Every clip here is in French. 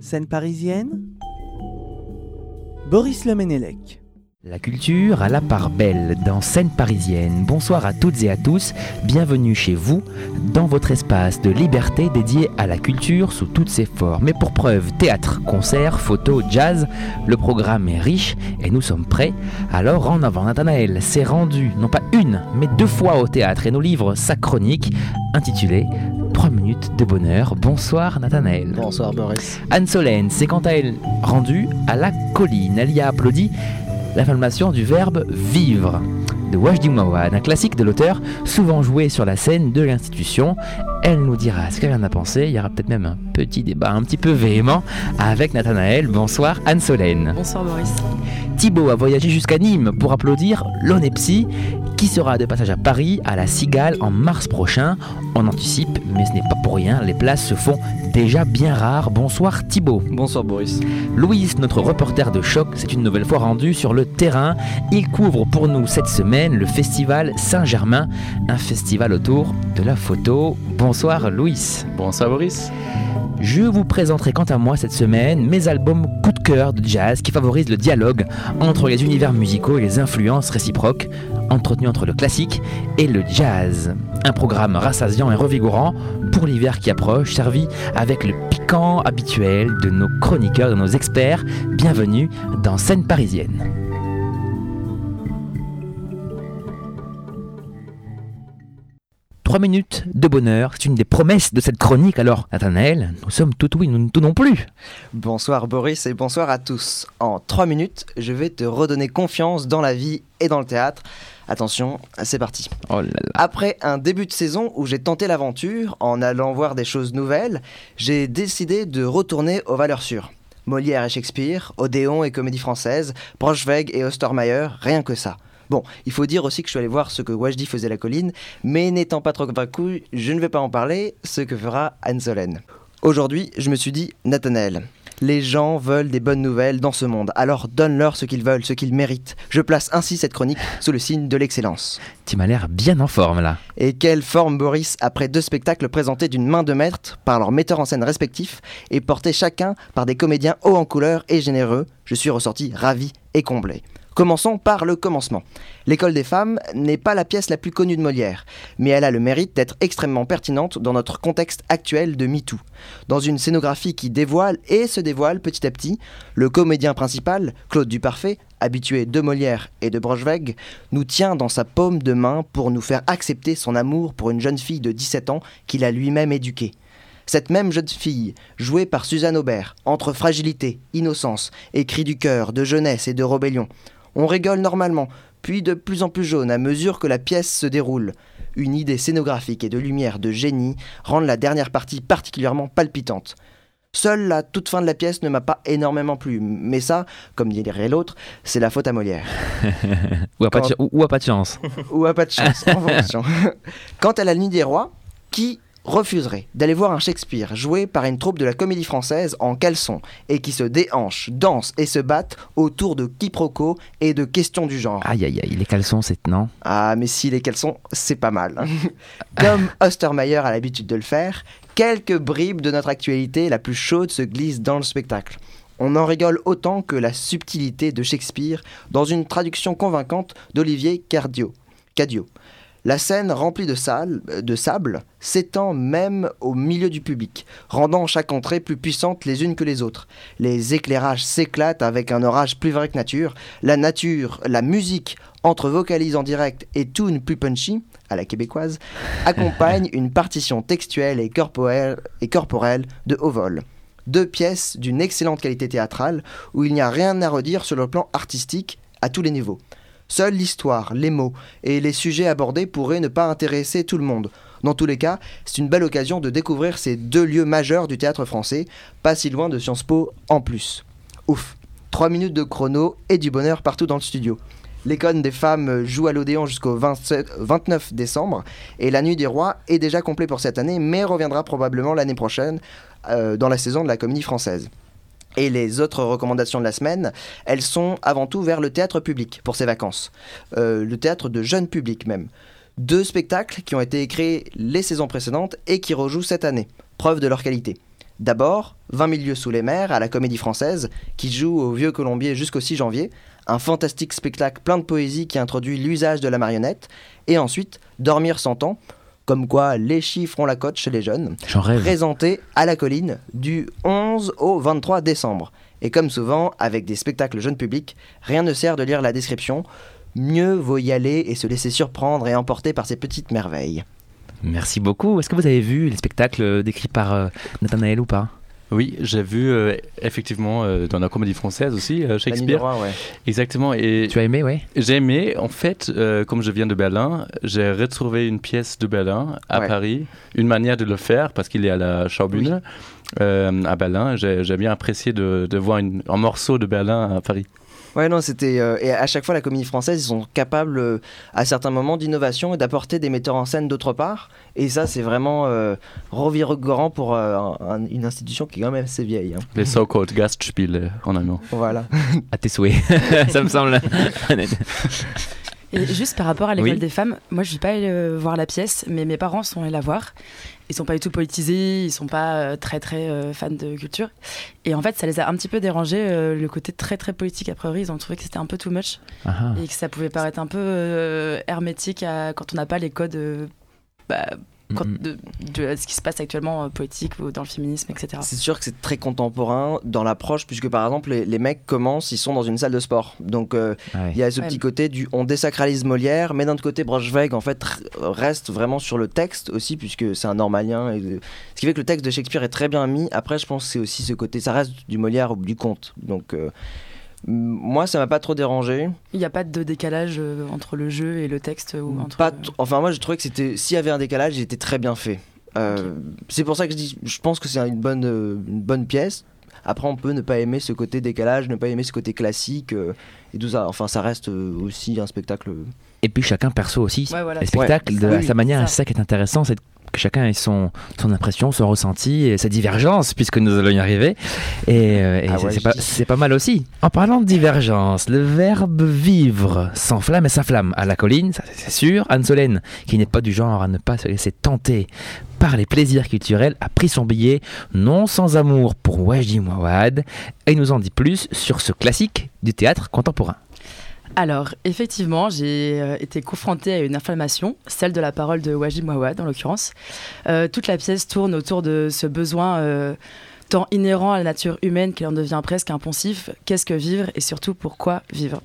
Scène parisienne Boris Lemenelec. La culture à la part belle dans Scène parisienne. Bonsoir à toutes et à tous, bienvenue chez vous, dans votre espace de liberté dédié à la culture sous toutes ses formes. Et pour preuve, théâtre, concert, photo, jazz, le programme est riche et nous sommes prêts. Alors en avant, Nathanaël s'est rendu, non pas une, mais deux fois au théâtre et nous livre sa chronique intitulée 3 minutes de bonheur. Bonsoir Nathanaël. Bonsoir Boris. Anne Solène s'est quant à elle rendue à la colline. Elle y a applaudi l'inflammation du verbe vivre de Wajdi un classique de l'auteur, souvent joué sur la scène de l'institution. Elle nous dira ce qu'elle en a pensé. Il y aura peut-être même un petit débat un petit peu véhément avec Nathanaël. Bonsoir Anne Solène. Bonsoir Boris. Thibaut a voyagé jusqu'à Nîmes pour applaudir l'Onepsi qui sera de passage à Paris à la Cigale en mars prochain. On anticipe, mais ce n'est pas pour rien, les places se font déjà bien rares. Bonsoir Thibaut. Bonsoir Boris. Louise, notre reporter de choc, s'est une nouvelle fois rendu sur le terrain. Il couvre pour nous cette semaine le festival Saint-Germain, un festival autour de la photo. Bonsoir Louis. Bonsoir Boris. Je vous présenterai quant à moi cette semaine mes albums coup de cœur de jazz qui favorisent le dialogue entre les univers musicaux et les influences réciproques entretenues entre le classique et le jazz. Un programme rassasiant et revigorant pour l'hiver qui approche, servi avec le piquant habituel de nos chroniqueurs, de nos experts. Bienvenue dans Scène parisienne. 3 minutes de bonheur, c'est une des promesses de cette chronique. Alors, Nathanaël, nous sommes tout oui, nous ne tout non plus. Bonsoir Boris et bonsoir à tous. En 3 minutes, je vais te redonner confiance dans la vie et dans le théâtre. Attention, c'est parti. Oh là là. Après un début de saison où j'ai tenté l'aventure en allant voir des choses nouvelles, j'ai décidé de retourner aux valeurs sûres. Molière et Shakespeare, Odéon et Comédie Française, Braunschweig et Ostermeyer, rien que ça. Bon, il faut dire aussi que je suis allé voir ce que Wajdi faisait à la colline, mais n'étant pas trop convaincu, je ne vais pas en parler, ce que fera Anne Solène. Aujourd'hui, je me suis dit, Nathanaël, les gens veulent des bonnes nouvelles dans ce monde, alors donne-leur ce qu'ils veulent, ce qu'ils méritent. Je place ainsi cette chronique sous le signe de l'excellence. Tu m'as l'air bien en forme là. Et quelle forme Boris après deux spectacles présentés d'une main de maître par leurs metteurs en scène respectifs et portés chacun par des comédiens hauts en couleur et généreux, je suis ressorti ravi et comblé. Commençons par le commencement. L'école des femmes n'est pas la pièce la plus connue de Molière, mais elle a le mérite d'être extrêmement pertinente dans notre contexte actuel de MeToo. Dans une scénographie qui dévoile et se dévoile petit à petit, le comédien principal, Claude Duparfait, habitué de Molière et de Braunschweig, nous tient dans sa paume de main pour nous faire accepter son amour pour une jeune fille de 17 ans qu'il a lui-même éduquée. Cette même jeune fille, jouée par Suzanne Aubert, entre fragilité, innocence, et du cœur, de jeunesse et de rébellion. On rigole normalement, puis de plus en plus jaune à mesure que la pièce se déroule. Une idée scénographique et de lumière de génie rendent la dernière partie particulièrement palpitante. Seule la toute fin de la pièce ne m'a pas énormément plu, mais ça, comme dirait l'autre, c'est la faute à Molière. ou, à pas de, ou à pas de chance. Ou à pas de chance, en fonction. Quant à la nuit des rois, qui refuserait d'aller voir un Shakespeare joué par une troupe de la comédie française en caleçon et qui se déhanche, danse et se batte autour de quiproquos et de questions du genre Aïe aïe aïe, les caleçons c'est non. Ah, mais si les caleçons, c'est pas mal. hein. Comme Ostermeyer a l'habitude de le faire, quelques bribes de notre actualité la plus chaude se glissent dans le spectacle. On en rigole autant que la subtilité de Shakespeare dans une traduction convaincante d'Olivier Cardio. Cadio. La scène remplie de, sable s'étend même au milieu du public, rendant chaque entrée plus puissante les unes que les autres. Les éclairages s'éclatent avec un orage plus vrai que nature. La nature, la musique, entre vocalise en direct et tune plus punchy, à la québécoise, accompagne une partition textuelle et corporelle, et corporelle de haut vol. Deux pièces d'une excellente qualité théâtrale où il n'y a rien à redire sur le plan artistique à tous les niveaux. Seule l'histoire, les mots et les sujets abordés pourraient ne pas intéresser tout le monde. Dans tous les cas, c'est une belle occasion de découvrir ces deux lieux majeurs du théâtre français, pas si loin de Sciences Po en plus. Ouf, 3 minutes de chrono et du bonheur partout dans le studio. L'école des femmes joue à l'Odéon jusqu'au 27 29 décembre et la Nuit des Rois est déjà complet pour cette année mais reviendra probablement l'année prochaine euh, dans la saison de la comédie française. Et les autres recommandations de la semaine, elles sont avant tout vers le théâtre public pour ces vacances. Euh, le théâtre de jeune public même. Deux spectacles qui ont été créés les saisons précédentes et qui rejouent cette année, preuve de leur qualité. D'abord, 20 milieux sous les mers à la Comédie Française, qui joue au Vieux Colombier jusqu'au 6 janvier, un fantastique spectacle plein de poésie qui introduit l'usage de la marionnette, et ensuite Dormir sans temps, comme quoi les chiffres ont la cote chez les jeunes, présenté à la colline du 11 au 23 décembre. Et comme souvent, avec des spectacles jeunes publics, rien ne sert de lire la description. Mieux vaut y aller et se laisser surprendre et emporter par ces petites merveilles. Merci beaucoup. Est-ce que vous avez vu les spectacles décrits par euh, Nathanaël ou pas? Oui, j'ai vu euh, effectivement euh, dans la comédie française aussi, euh, Shakespeare. un, ouais. Exactement. Et Tu as aimé, ouais j'ai aimé, en fait, euh, comme je viens de Berlin, j'ai retrouvé une pièce de Berlin à Ouais. Paris, une manière de le faire parce qu'il est à la Schaubühne euh, à Berlin. J'ai j'ai bien apprécié de, de voir une- un morceau de Berlin à Paris. Ouais, non, c'était. euh, et à chaque fois, la comédie française, ils sont capables, euh, à certains moments, d'innovation et d'apporter des metteurs en scène d'autre part. Et ça, c'est vraiment euh, revigorant pour euh, un- une institution qui est quand même assez vieille. hein. Les so-called Gastspiele en allemand. Voilà. À tes souhaits. Ça me semble. Et juste par rapport à l'école Oui. des femmes, moi je suis pas allée euh, voir la pièce, mais mes parents sont allés la voir. Ils sont pas du tout politisés, ils sont pas euh, très très euh, fans de culture. Et en fait, ça les a un petit peu dérangés euh, le côté très très politique. A priori, ils ont trouvé que c'était un peu too much Ah, et que ça pouvait paraître un peu hermétique à- quand on n'a pas les codes. bah, quand- Mhm. de, de ce qui se passe actuellement euh, politique ou dans le féminisme, etc. C'est sûr que c'est très contemporain dans l'approche, puisque par exemple, les, les mecs commencent, ils sont dans une salle de sport. Donc, euh, Ah ouais. il y a ce Ouais. petit côté du on désacralise Molière, mais d'un autre côté, Braunschweig en fait reste vraiment sur le texte aussi, puisque c'est un normalien. Et, euh, ce qui fait que le texte de Shakespeare est très bien mis. Après, je pense que c'est aussi ce côté, ça reste du Molière ou du conte. Donc, euh, moi, ça m'a pas trop dérangé. Il n'y a pas de décalage euh, entre le jeu et le texte ou entre. Pas enfin, moi, je trouvais que c'était, s'il y avait un décalage, il était très bien fait. Euh, C'est pour ça que je dis, je pense que c'est une bonne, euh, une bonne pièce. Après, on peut ne pas aimer ce côté décalage, ne pas aimer ce côté classique euh, et tout ça. Enfin, ça reste aussi un spectacle. Et puis chacun perçoit aussi Ouais, voilà, les c'est- spectacles de Oui, à sa manière. C'est ça qui est intéressant, c'est que chacun ait son, son impression, son ressenti, et sa divergence, puisque nous allons y arriver. Et, euh, et Ah c'est- ouais, c'est pas, mal aussi. En parlant de divergence, le verbe vivre s'enflamme et s'inflamme à la colline, ça c'est sûr. Anne Solène, qui n'est pas du genre à ne pas se laisser tenter par les plaisirs culturels, a pris son billet, non sans amour pour Wajdi Mouawad, et nous en dit plus sur ce classique du théâtre contemporain. Alors, effectivement, j'ai euh, été confrontée à une inflammation, celle de la parole de Wajid Mouawad en l'occurrence. Euh, toute la pièce tourne autour de ce besoin euh, tant inhérent à la nature humaine qu'il en devient presque impensif. Qu'est-ce que vivre et surtout pourquoi vivre?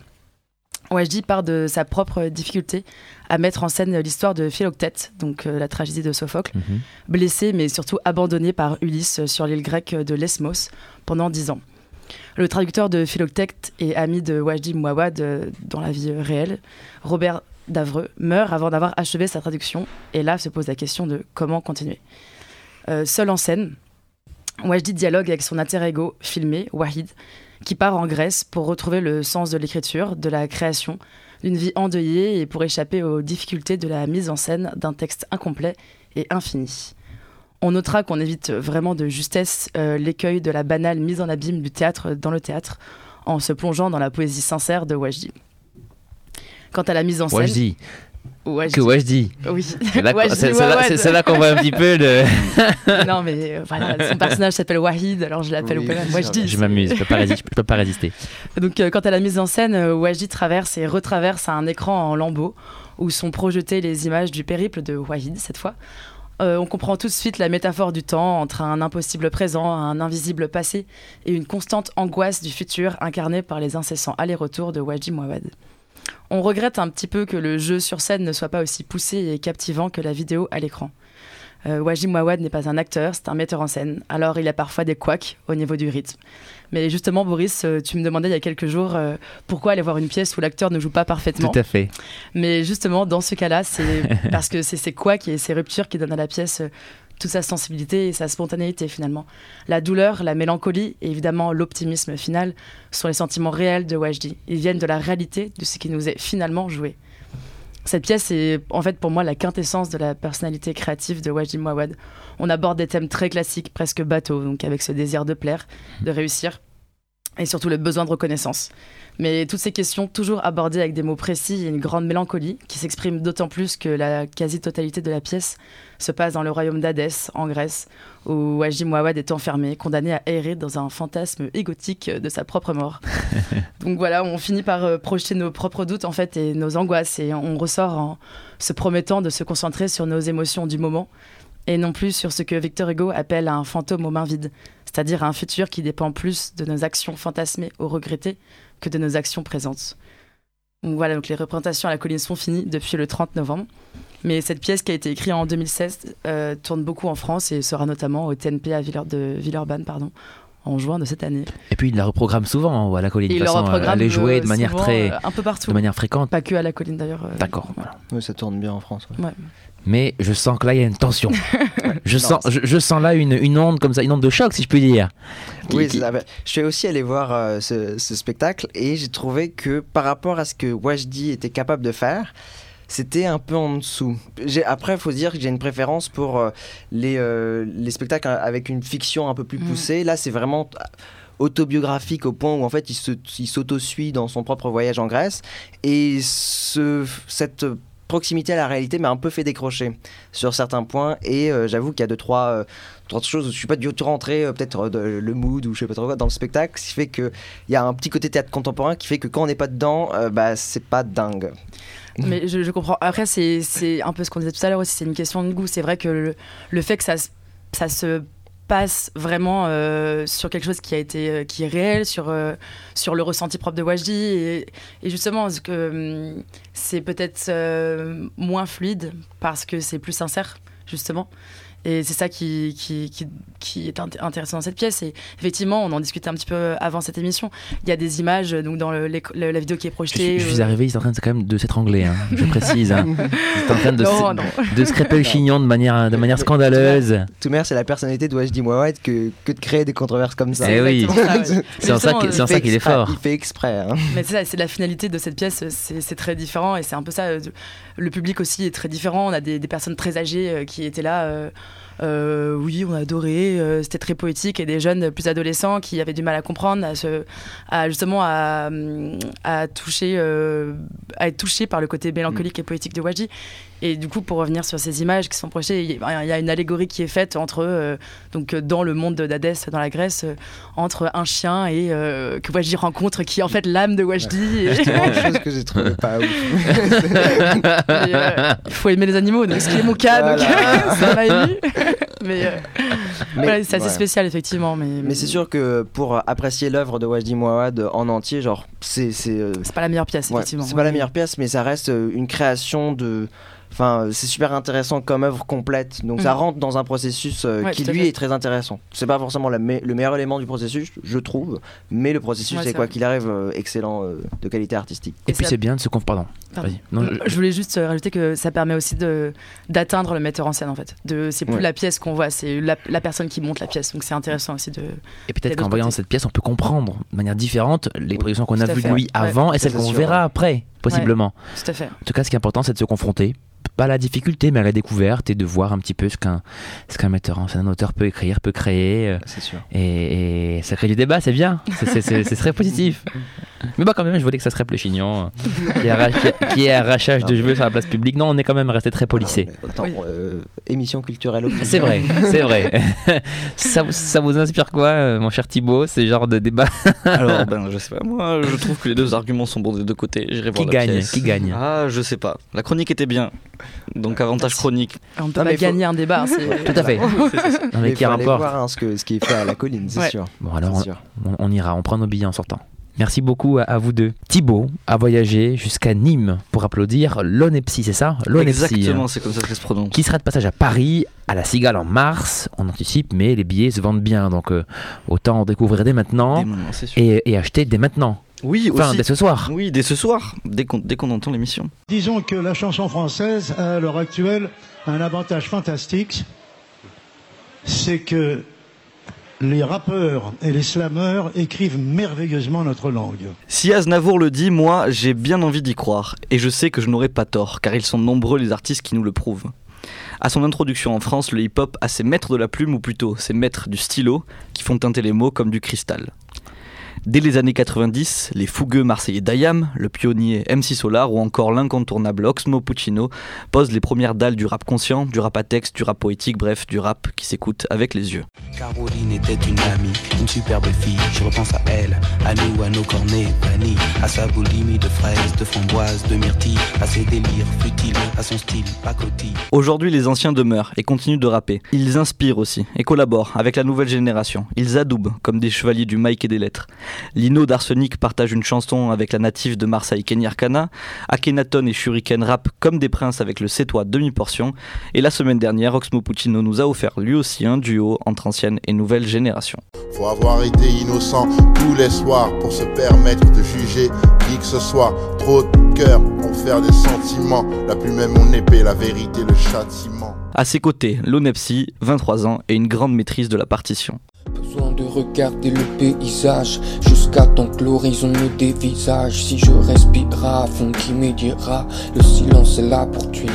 Wajdi part de sa propre difficulté à mettre en scène l'histoire de Philoctète, donc euh, la tragédie de Sophocle, blessé mais surtout abandonné par Ulysse sur l'île grecque de Lesmos pendant dix ans. Le traducteur de Philoctète et ami de Wajdi Mouawad euh, dans la vie réelle, Robert Davreux, meurt avant d'avoir achevé sa traduction et là se pose la question de comment continuer. Euh, seul en scène, Wajdi dialogue avec son alter ego filmé, Wahid, qui part en Grèce pour retrouver le sens de l'écriture, de la création, d'une vie endeuillée et pour échapper aux difficultés de la mise en scène d'un texte incomplet et infini. On notera qu'on évite vraiment de justesse euh, l'écueil de la banale mise en abîme du théâtre dans le théâtre en se plongeant dans la poésie sincère de Wajdi. Quant à la mise en scène, Wajdi, Wajdi, que Wajdi. oui, C'est là, qu'on voit un petit peu le. non mais euh, voilà, son personnage s'appelle Wahid, alors je l'appelle Oui, Wajdi. Je m'amuse, je. Je peux pas résister. Donc, euh, quant à la mise en scène, euh, Wajdi traverse et retraverse un écran en lambeaux où sont projetées les images du périple de Wahid cette fois. Euh, on comprend tout de suite la métaphore du temps entre un impossible présent, un invisible passé et une constante angoisse du futur incarnée par les incessants allers-retours de Wajdi Mouawad. On regrette un petit peu que le jeu sur scène ne soit pas aussi poussé et captivant que la vidéo à l'écran. Euh, Wajdi Mouawad n'est pas un acteur, c'est un metteur en scène. Alors il a parfois des couacs au niveau du rythme. Mais justement, Boris, euh, tu me demandais il y a quelques jours euh, pourquoi aller voir une pièce où l'acteur ne joue pas parfaitement. Tout à fait. Mais justement, dans ce cas-là, c'est parce que c'est ces couacs et ces ruptures qui donnent à la pièce euh, toute sa sensibilité et sa spontanéité finalement. La douleur, la mélancolie et évidemment l'optimisme final sont les sentiments réels de Wajdi. Ils viennent de la réalité de ce qui nous est finalement joué. Cette pièce est en fait pour moi la quintessence de la personnalité créative de Wajdi Mouawad. On aborde des thèmes très classiques, presque bateaux, donc avec ce désir de plaire, de réussir. et surtout le besoin de reconnaissance. Mais toutes ces questions, toujours abordées avec des mots précis et une grande mélancolie, qui s'exprime d'autant plus que la quasi-totalité de la pièce se passe dans le royaume d'Hadès, en Grèce, où Wajdi Mouawad est enfermé, condamné à errer dans un fantasme égotique de sa propre mort. Donc voilà, on finit par euh, projeter nos propres doutes en fait et nos angoisses, et on ressort en se promettant de se concentrer sur nos émotions du moment, et non plus sur ce que Victor Hugo appelle un fantôme aux mains vides, c'est-à-dire un futur qui dépend plus de nos actions fantasmées ou regrettées que de nos actions présentes. Donc voilà, donc les représentations à la colline sont finies depuis le 30 novembre. Mais cette pièce qui a été écrite en 2016 euh, tourne beaucoup en France et sera notamment au TNP à Villeurbanne pardon, en juin de cette année. Et puis il la reprogramme souvent hein, à la colline. De il le façon, reprogramme, elle est jouée de manière souvent, très, euh, un peu partout. de manière fréquente. Pas que à la colline d'ailleurs. euh, D'accord. voilà. Ouais, ça tourne bien en France. ouais. Ouais. Mais je sens que là il y a une tension. je Non, sens, je, je sens là une, une onde comme ça, une onde de choc si je puis dire. Qui- Oui, qui- c'est ça. Bah, je suis aussi allé voir euh, ce, ce spectacle et j'ai trouvé que par rapport à ce que Wajdi était capable de faire, c'était un peu en dessous. Après, il faut dire que j'ai une préférence pour euh, les, euh, les spectacles avec une fiction un peu plus Mm. poussée. Là, c'est vraiment autobiographique au point où en fait il s'auto-suit dans son propre voyage en Grèce et ce, cette proximité à la réalité m'a un peu fait décrocher sur certains points et euh, j'avoue qu'il y a deux trois, euh, trois choses où je suis pas du tout rentré euh, peut-être le mood ou je sais pas trop quoi dans le spectacle ce qui fait que il y a un petit côté théâtre contemporain qui fait que quand on n'est pas dedans bah c'est pas dingue Mais je, comprends. Après, c'est un peu ce qu'on disait tout à l'heure aussi, c'est une question de goût. C'est vrai que le, fait que ça, ça se passe vraiment euh, sur quelque chose qui a été euh, qui est réel sur euh, sur le ressenti propre de Wajdi et, justement ce que c'est peut-être moins fluide parce que c'est plus sincère justement et c'est ça qui, qui, qui, qui est int- intéressant dans cette pièce. Et effectivement, on en discutait un petit peu avant cette émission. Il y a des images, donc dans le- la vidéo qui est Je, projetée. suis- je suis euh, arrivé, ils sont en train de, quand même de s'étrangler, hein, je précise. Hein. Ils sont en train de, Non, se, non. de le chignon de manière, de manière Mais- scandaleuse. Toumer c'est la personnalité de Wajdi Mouawad que, que de créer des controverses comme ça Eh oui. C'est en ça qu'il- c'est en Il fait ça qu'il est fort. il fait exprès hein. Mais c'est ça, c'est la finalité de cette pièce, c'est très différent et c'est un peu ça. euh, Le public aussi est très différent. On a des, des personnes très âgées euh, qui étaient là. euh, euh, oui, on a adoré, euh, c'était très poétique, et des jeunes plus adolescents qui avaient du mal à comprendre, à, se, à justement à, à toucher, euh, à être touchés par le côté mélancolique et poétique de Wajdi. Et du coup, pour revenir sur ces images qui sont projetées, il y a il y a une allégorie qui est faite entre, donc dans le monde d'Hadès, dans la Grèce, entre un chien et que Wajdi rencontre, qui est en fait l'âme de Wajdi. Et- chose que j'ai trouvé pas ouf. il faut aimer les animaux, donc ce qui est mon cas, donc Voilà. ça m'a ému. Mais, euh, Mais- voilà, c'est assez ouais. spécial, effectivement. Mais, Mais c'est sûr que pour apprécier l'œuvre de Wajdi Mouawad en entier, genre, c'est. c'est c'est pas la meilleure pièce, ouais, effectivement. c'est pas la meilleure pièce, mais ça reste euh, une création de. Enfin, euh, c'est super intéressant comme œuvre complète. Donc ça Mhm. rentre dans un processus euh, Ouais, qui lui fait. est très intéressant. C'est pas forcément la me- le meilleur élément du processus, je trouve, mais le processus Ouais, est quoi qu'il arrive euh, excellent euh, de qualité artistique. Et Et puis c'est bien de se conf... Pardon. Pardon. Vas-y. Non, je- je voulais juste rajouter que ça permet aussi de d'atteindre le metteur en scène en fait. De c'est plus Ouais. la pièce qu'on voit, c'est la, la personne qui monte la pièce. Donc c'est intéressant aussi de. Et peut-être qu'en voyant cette pièce, on peut comprendre de manière différente les productions qu'on a vues de lui ouais. avant et celles qu'on verra après, possiblement. Tout à fait. En tout cas, ce qui est important, c'est de se confronter, pas la difficulté, mais à la découverte et de voir un petit peu ce qu'un ce qu'un metteur en scène, un auteur peut écrire, peut créer. euh, C'est sûr. Et, et ça crée du débat, c'est bien, c'est- c'est c'est- c'est très positif. Mais bah quand même, je voulais que ça se euh, qui est qui- arrachage de cheveux sur la place publique. Non, on est quand même resté très. Mais Attends, Oui. euh, émission culturelle. C'est vrai, c'est vrai. ça, vous- ça vous inspire quoi, euh, mon cher Thibaut, ces genres de débats Alors, ben, je sais pas, moi, je trouve que les deux arguments sont bons des deux côtés. J'irai Qui la gagne pièce. Qui gagne? Ah, je sais pas. La chronique était bien. Donc, avantage Merci. chronique. On peut Non, pas mais faut- gagner un débat. hein, c'est- Tout à fait. Non, mais qui faut aller voir hein, ce, que, ce qui est fait à la colline, c'est Ouais. sûr. Bon, alors, sûr. on, on ira, on prend nos billets en sortant. Merci beaucoup à, à vous deux. Thibaut a voyagé jusqu'à Nîmes pour applaudir l'Onepsi, c'est ça? L'Onepsi. Exactement, c'est comme ça que ça se prononce. qui sera de passage à Paris, à la Cigale en mars? On anticipe, mais les billets se vendent bien, donc euh, autant en découvrir dès maintenant Dès maintenant, c'est sûr. et, et acheter dès maintenant. Oui, Enfin, aussi. dès ce soir. Oui, dès ce soir, dès qu'on dès qu'on entend l'émission. Disons que la chanson française a à l'heure actuelle un avantage fantastique, c'est que les rappeurs et les slameurs écrivent merveilleusement notre langue. Si Aznavour le dit, moi, j'ai bien envie d'y croire. Et je sais que je n'aurai pas tort, car ils sont nombreux les artistes qui nous le prouvent. À son introduction en France, le hip-hop a ses maîtres de la plume, ou plutôt ses maîtres du stylo, qui font teinter les mots comme du cristal. Dès les années 90, les fougueux marseillais Dayam, le pionnier MC Solar ou encore l'incontournable Oxmo Puccino posent les premières dalles du rap conscient, du rap à texte, du rap poétique, bref, du rap qui s'écoute avec les yeux. Caroline était une amie, une superbe fille. Je repense à elle, à nous, à nos cornets bannis, à sa boulimie de fraises, de framboises, de myrtilles, à ses délires futiles, à son style pacotille. Aujourd'hui, les anciens demeurent et continuent de rapper. Ils inspirent aussi et collaborent avec la nouvelle génération. Ils adoubent comme des chevaliers du mic et des lettres. Lino d'Arsenic partage une chanson avec la native de Marseille Kenny Arcana. Akhenaton et Shuriken rappent comme des princes avec le toi demi-portion. Et la semaine dernière, Oxmo Puccino nous a offert lui aussi un duo entre ancienne et nouvelle génération. Faut avoir été innocent tous les soirs pour se permettre de juger qui que ce soit. Trop de cœur pour faire des sentiments. La plume est mon épée, la vérité, le châtiment. À ses côtés, Lonepsi, 23 ans et une grande maîtrise de la partition. Le paysage jusqu'à temps que l'horizon me dévisage. Si je fond, qui Le silence est là pour tuer.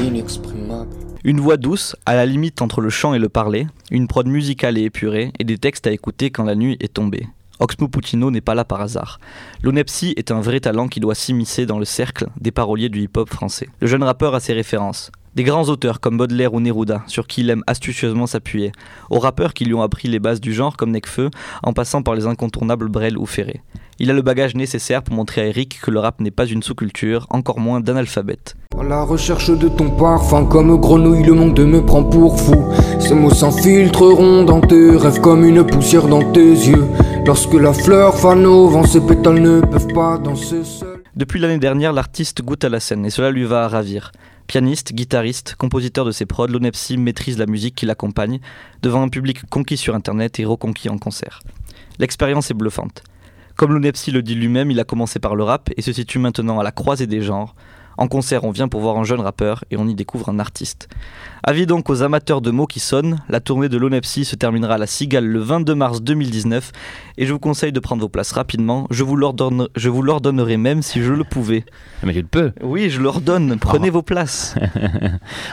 Une voix douce, à la limite entre le chant et le parler, une prod musicale et épurée, et des textes à écouter quand la nuit est tombée. Oxmo Puccino n'est pas là par hasard. L'Onepsi est un vrai talent qui doit s'immiscer dans le cercle des paroliers du hip-hop français. Le jeune rappeur a ses références. Des grands auteurs comme Baudelaire ou Neruda, sur qui il aime astucieusement s'appuyer, aux rappeurs qui lui ont appris les bases du genre comme Necfeu, en passant par les incontournables Brel ou Ferré. Il a le bagage nécessaire pour montrer à Eric que le rap n'est pas une sous-culture, encore moins d'analphabète. À la recherche de ton parfum, comme grenouille, le monde me prend pour fou. Ces mots s'infiltreront dans tes rêves comme une poussière dans tes yeux. Lorsque la fleur fane au vent, ses pétales ne peuvent pas danser seuls. Depuis l'année dernière, l'artiste goûte à la scène et cela lui va à ravir. Pianiste, guitariste, compositeur de ses prods, Lonepsi maîtrise la musique qui l'accompagne, devant un public conquis sur internet et reconquis en concert. L'expérience est bluffante. Comme Lonepsi le dit lui-même, il a commencé par le rap et se situe maintenant à la croisée des genres. En concert, on vient pour voir un jeune rappeur et on y découvre un artiste. Avis donc aux amateurs de mots qui sonnent, la tournée de l'Onepsi se terminera à la Cigale le 22 mars 2019 et je vous conseille de prendre vos places rapidement. Je vous l'ordonne- je vous l'ordonnerai même si je le pouvais. Mais tu le peux. Oui, je l'ordonne, prenez vos places.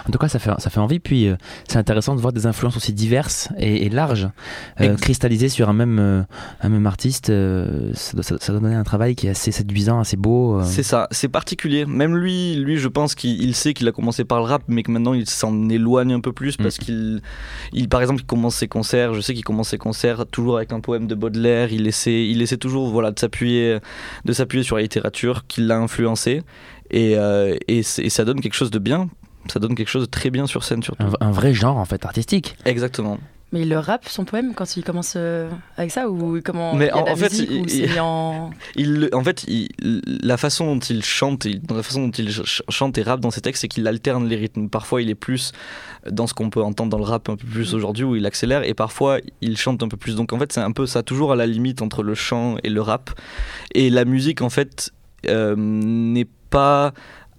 En tout cas, ça fait, ça fait envie. Puis, euh, c'est intéressant de voir des influences aussi diverses et, et larges, euh, cristallisées sur un même, euh, un même artiste. euh, ça, doit- ça- ça doit donner un travail qui est assez séduisant, assez beau. C'est ça, c'est particulier. Même lui, lui, je pense qu'il il sait qu'il a commencé par le rap, mais que maintenant il s'en éloigne un peu plus parce qu'il, il, par exemple, il commence ses concerts. Je sais qu'il commence ses concerts toujours avec un poème de Baudelaire. Il essaie, il essaie toujours, voilà, de s'appuyer, sur la littérature qui l'a influencé, et, euh, et ça donne quelque chose de bien. Ça donne quelque chose de très bien sur scène surtout. un, un vrai genre en fait artistique. Exactement. Mais il le rappe son poème quand il commence euh, avec ça ou comment Mais en- fait, il- en fait, la façon dont il chante, il- la façon dont il ch- chante et rappe dans ses textes, c'est qu'il alterne les rythmes. Parfois, il est plus dans ce qu'on peut entendre dans le rap un peu plus aujourd'hui, où il accélère, et parfois, il chante un peu plus. Donc, en fait, c'est un peu ça, toujours à la limite entre le chant et le rap. Et la musique, en fait, euh, n'est pas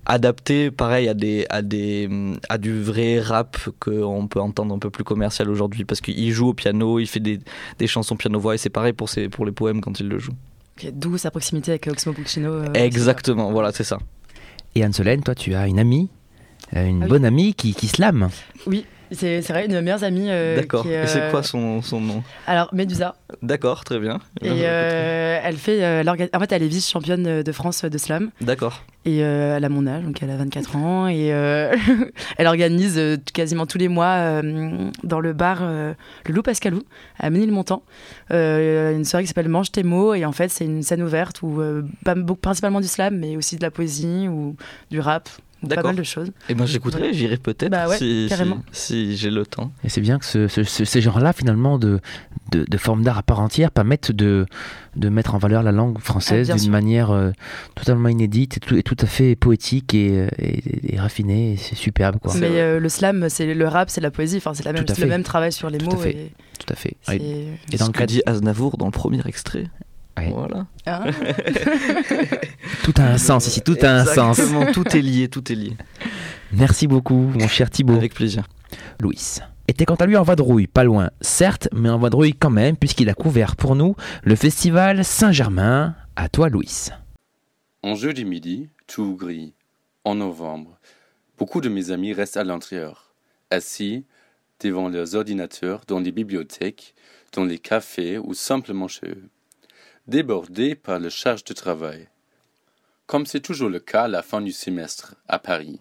adaptée, pareil, à, des, à, des, à du vrai rap qu'on peut entendre un peu plus commercial aujourd'hui, parce qu'il joue au piano, il fait des, des chansons piano-voix, et c'est pareil pour, ses, pour les poèmes quand il le joue. D'où sa proximité avec Oxmo Puccino. euh, Exactement, voilà, c'est ça. Et Anne-Solène, toi, tu as une amie, euh, une Ah oui. bonne amie qui, qui slame. Oui, c'est vrai, une de mes meilleures amies. euh, D'accord. Et c'est euh, quoi son, son nom? Alors, Medusa. D'accord, très bien. Et euh, elle fait. en fait, elle est vice-championne de France de slam. D'accord. Et elle a mon âge, donc elle a 24 ans. Et elle organise quasiment tous les mois dans le bar Le Loup Pascalou, à Ménilmontant, une soirée qui s'appelle Mange tes mots. Et en fait, c'est une scène ouverte où, principalement du slam, mais aussi de la poésie ou du rap. Pas D'accord. mal de choses. Eh ben j'écouterai, j'irai peut-être Bah ouais, si, si, carrément. si j'ai le temps. Et c'est bien que ce- ce- ce- ces genres-là, finalement, de, de, de formes d'art à part entière, permettent de, de mettre en valeur la langue française Ah, d'une manière euh, totalement inédite et tout, et tout à fait poétique et, et, et raffinée. et C'est superbe, quoi. Mais euh, le slam, c'est le rap, c'est la poésie. Enfin, c'est même, à le fait. même travail sur les Tout à mots. fait. Et Tout à fait. Et Et dans ce le que cadre- dit Aznavour dans le premier extrait. Ouais. Voilà. Hein Tout a un sens ici, tout a un sens. Tout est lié, tout est lié. Merci beaucoup, mon cher Thibaut. Avec plaisir. Louis. Était quant à lui en vadrouille, pas loin, certes, mais en vadrouille quand même, puisqu'il a couvert pour nous le festival Saint-Germain. À toi, Louis. En jeudi midi, tout gris. En novembre, beaucoup de mes amis restent à l'intérieur, assis devant leurs ordinateurs dans les bibliothèques, dans les cafés ou simplement chez eux. Débordé par la charge de travail. Comme c'est toujours le cas à la fin du semestre à Paris,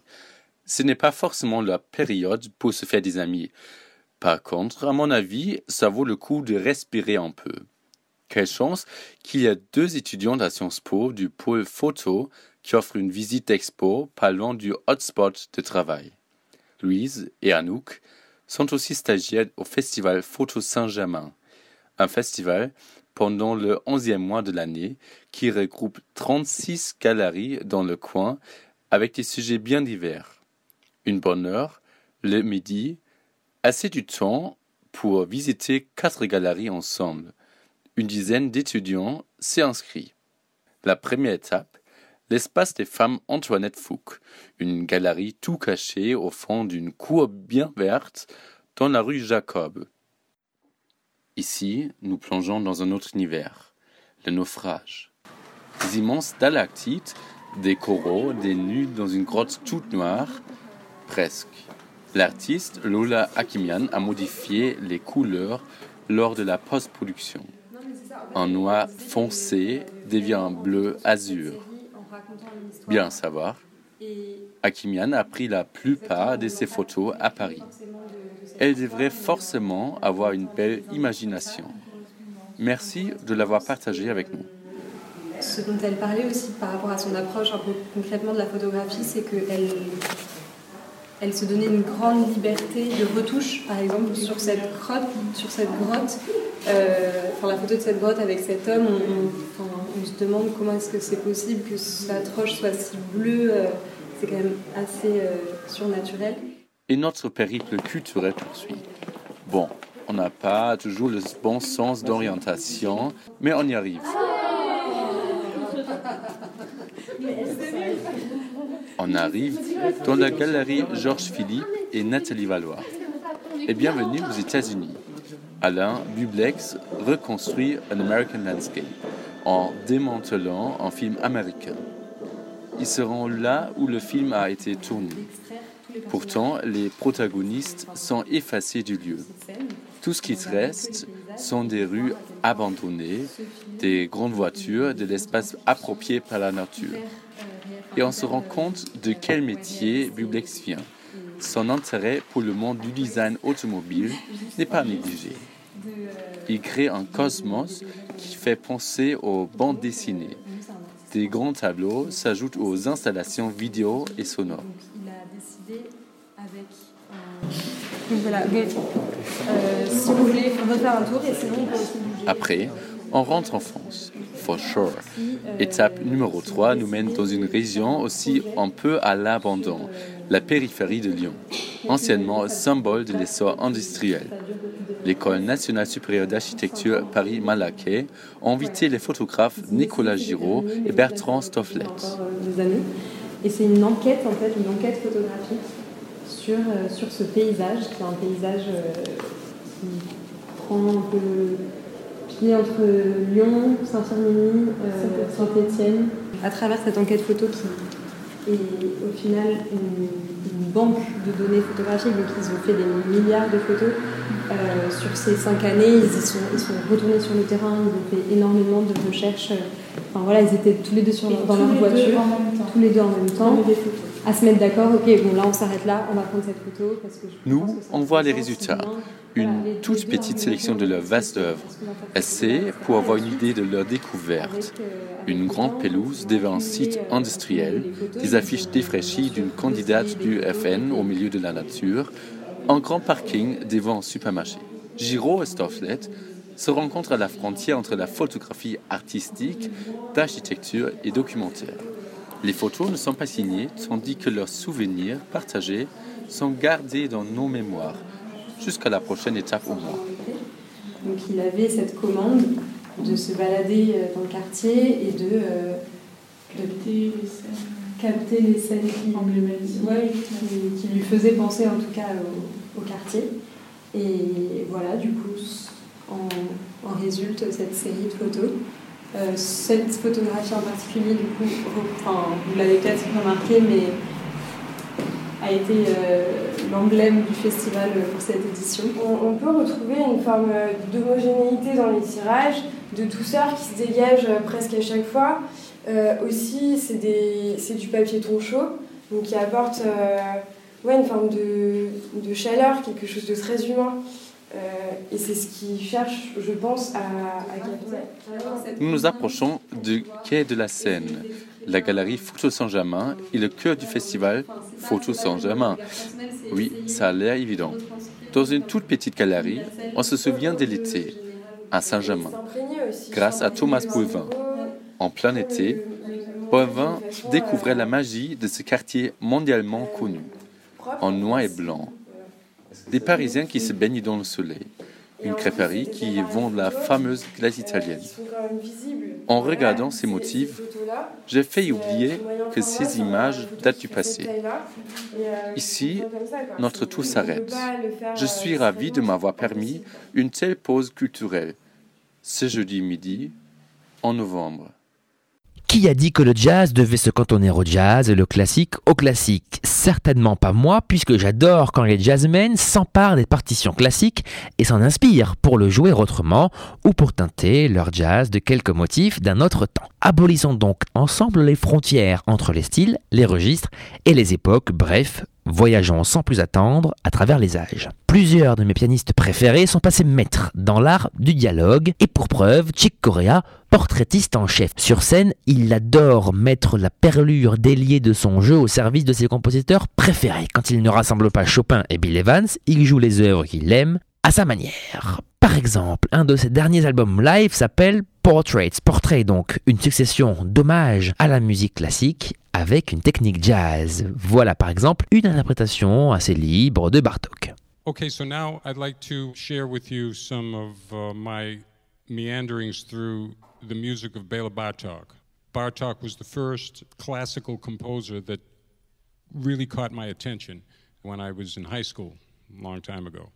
ce n'est pas forcément la période pour se faire des amis. Par contre, à mon avis, ça vaut le coup de respirer un peu. Quelle chance qu'il y a deux étudiants à Sciences Po du pôle photo qui offrent une visite expo loin du hotspot de travail. Louise et Anouk sont aussi stagiaires au festival Photo Saint-Germain, un festival pendant le onzième mois de l'année qui regroupe 36 galeries dans le coin avec des sujets bien divers. Une bonne heure, le midi, assez du temps pour visiter quatre galeries ensemble. Une dizaine d'étudiants s'est inscrit. La première étape, l'espace des femmes Antoinette Fouque, une galerie tout cachée au fond d'une cour bien verte dans la rue Jacob. Ici, nous plongeons dans un autre univers, le naufrage. Des immenses stalactites, des coraux, des nus dans une grotte toute noire, presque. L'artiste Lola Akimian a modifié les couleurs lors de la post-production. Un noir foncé devient un bleu azur. Bien savoir, Akimian a pris la plupart de ses photos à Paris. Elle devrait forcément avoir une belle imagination. Merci de l'avoir partagé avec nous. Ce dont elle parlait aussi par rapport à son approche concrètement de la photographie, c'est qu'elle elle se donnait une grande liberté de retouche, par exemple sur cette grotte, sur cette grotte, euh, enfin la photo de cette grotte avec cet homme, on, se demande comment est-ce que c'est possible que cette roche soit si bleue, euh, c'est quand même assez euh, surnaturel. Et notre périple culturel poursuit. Bon, on n'a pas toujours le bon sens d'orientation, mais on y arrive. On arrive dans la galerie Georges Philippe et Nathalie Valois. Et bienvenue aux États-Unis. Alain Bublex reconstruit un American Landscape en démantelant un film américain. Ils seront là où le film a été tourné. Pourtant, les protagonistes sont effacés du lieu. Tout ce qui reste sont des rues abandonnées, des grandes voitures, de l'espace approprié par la nature. Et on se rend compte de quel métier Bublex vient. Son intérêt pour le monde du design automobile n'est pas négligé. Il crée un cosmos qui fait penser aux bandes dessinées. Des grands tableaux s'ajoutent aux installations vidéo et sonores. Voilà, euh, si vous voulez refaire un tour, et sinon on peut aussi bouger. Après, on rentre en France. For sure. Étape numéro 3 nous mène dans une région aussi un peu à l'abandon, la périphérie de Lyon, anciennement symbole de l'essor industriel. L'École nationale supérieure d'architecture Paris-Malaquais a invité les photographes Nicolas Giraud et Bertrand Stofflet. Et c'est une enquête, en fait, une enquête photographique sur, euh, sur ce paysage, qui est un paysage euh, qui prend un peu pied entre Lyon, Saint-Firminy, euh, Saint-Étienne, à travers cette enquête photo qui est au final une, une banque de données photographiques. Donc ils ont fait des milliards de photos euh, sur ces cinq années. Ils, sont, ils sont retournés sur le terrain, ils ont fait énormément de recherches. Enfin voilà, ils étaient tous les deux sur, dans leur voiture, tous les deux en même temps, à se mettre d'accord. Ok, bon là on s'arrête là, on va prendre cette photo parce que je Nous, pense que ça on voit les résultats. Une voilà, les- les toute petite sélection de même leur temps, vaste œuvre. Assez pour avoir une idée de leur découverte. Une grande pelouse devant un site industriel, des affiches défraîchies d'une candidate du FN au milieu de la nature, un grand parking devant un supermarché. Giraud et Stofflet se rencontrent à la frontière entre la photographie artistique, d'architecture et documentaire. Les photos ne sont pas signées, tandis que leurs souvenirs partagés sont gardés dans nos mémoires, jusqu'à la prochaine étape au moins. Donc il avait cette commande de se balader euh, dans le quartier et de, euh, de capter les scènes qui, ouais, qui, qui lui faisaient penser en tout cas au, au quartier. Et voilà, du coup, en, en résulte cette série de photos. Euh, cette photographie en particulier, du coup, vous l'avez peut-être remarqué, mais a été euh, l'emblème du festival pour cette édition. On, peut retrouver une forme d'homogénéité dans les tirages, de douceur qui se dégage presque à chaque fois. Euh, aussi, c'est du papier ton chaud, donc qui apporte euh, ouais, une forme de, chaleur, quelque chose de très humain. Euh, et c'est ce qui cherche, je pense, à, à capter. Nous nous approchons du quai de la Seine. La galerie Photo Saint-Germain est le cœur du festival Photo Saint-Germain. Oui, ça a l'air évident. Dans une toute petite galerie, on se souvient de l'été, à Saint-Germain, grâce à Thomas Boulevin. En plein été, Boivin découvrait la magie de ce quartier mondialement connu, en noir et blanc. Des Parisiens qui se baignent dans le soleil, une crêperie qui vend la fameuse glace italienne. En regardant ces motifs, j'ai fait oublier que ces images datent du passé. Ici, notre tour s'arrête. Je suis ravi de m'avoir permis une telle pause culturelle ce jeudi midi en novembre. Qui a dit que le jazz devait se cantonner au jazz et le classique au classique? Certainement pas moi, puisque j'adore quand les jazzmen s'emparent des partitions classiques et s'en inspirent pour le jouer autrement ou pour teinter leur jazz de quelques motifs d'un autre temps. Abolissons donc ensemble les frontières entre les styles, les registres et les époques, bref, Voyageons sans plus attendre à travers les âges. Plusieurs de mes pianistes préférés sont passés maîtres dans l'art du dialogue et pour preuve, Chick Corea, portraitiste en chef. Sur scène, il adore mettre la perlure déliée de son jeu au service de ses compositeurs préférés. Quand il ne rassemble pas Chopin et Bill Evans, il joue les œuvres qu'il aime à sa manière. Par exemple, un de ses derniers albums live s'appelle Portraits, portrait donc, une succession d'hommages à la musique classique avec une technique jazz. Voilà par exemple une interprétation assez libre de Bartok. Okay, so now I'd like to share with you some of uh, my meanderings through the music of Bela Bartok. Bartok was the first classical composer that really caught my attention when I was in high school a long time ago.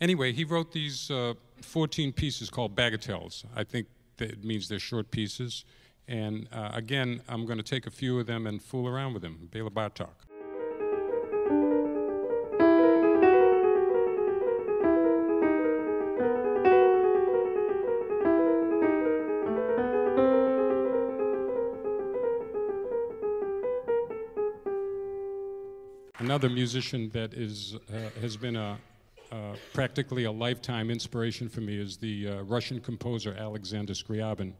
Anyway, he wrote these uh, 14 pieces called bagatelles. I think that means they're short pieces. And uh, again, I'm going to take a few of them and fool around with them. Bela Bartok. Another musician that is, uh, has been a, practically a lifetime inspiration for me is the uh, Russian composer Alexander Scriabin.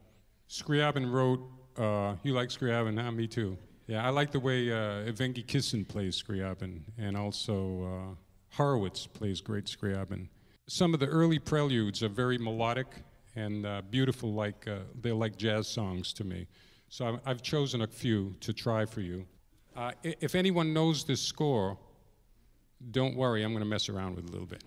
Scriabin wrote, uh, you like Scriabin, huh? Me too. Yeah, I like the way uh, Evgeny Kissin plays Scriabin, and also uh, Horowitz plays great Scriabin. Some of the early preludes are very melodic and uh, beautiful, like they're like jazz songs to me. So I've chosen a few to try for you. if anyone knows this score, don't worry, I'm going to mess around with it a little bit.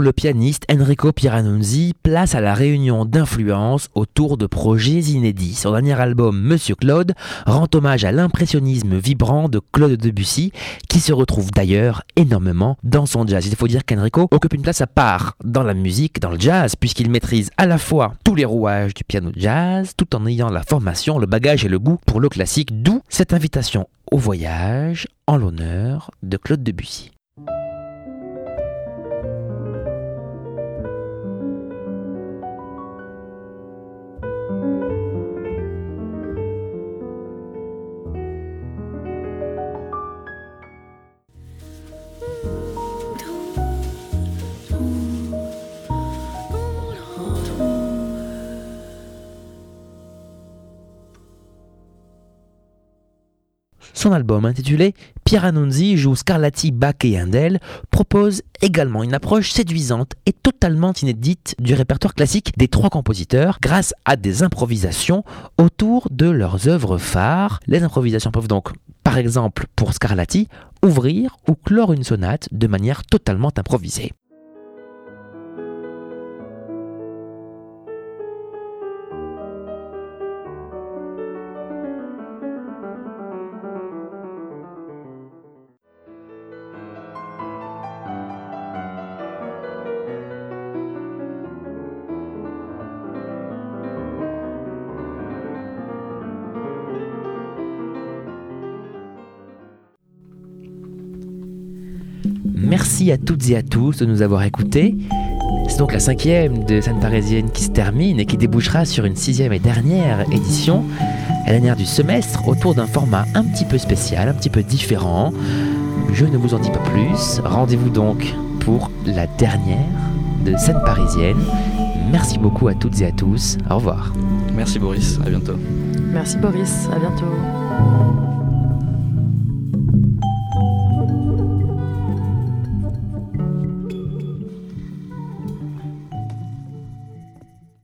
Le pianiste Enrico Pieranunzi, place à la réunion d'influences autour de projets inédits. Son dernier album, Monsieur Claude, rend hommage à l'impressionnisme vibrant de Claude Debussy, qui se retrouve d'ailleurs énormément dans son jazz. Il faut dire qu'Enrico occupe une place à part dans la musique, dans le jazz, puisqu'il maîtrise à la fois tous les rouages du piano jazz, tout en ayant la formation, le bagage et le goût pour le classique, d'où cette invitation au voyage en l'honneur de Claude Debussy. Son album intitulé Pierre Annunzi joue Scarlatti, Bach et Handel propose également une approche séduisante et totalement inédite du répertoire classique des trois compositeurs grâce à des improvisations autour de leurs œuvres phares. Les improvisations peuvent donc, par exemple pour Scarlatti, ouvrir ou clore une sonate de manière totalement improvisée. Merci à toutes et à tous de nous avoir écoutés. C'est donc la cinquième de scène parisienne qui se termine et qui débouchera sur une sixième et dernière édition, la dernière du semestre, autour d'un format un petit peu spécial, un petit peu différent. Je ne vous en dis pas plus. Rendez-vous donc pour la dernière de scène parisienne. Merci beaucoup à toutes et à tous. Au revoir. Merci Boris, à bientôt. Merci Boris, à bientôt.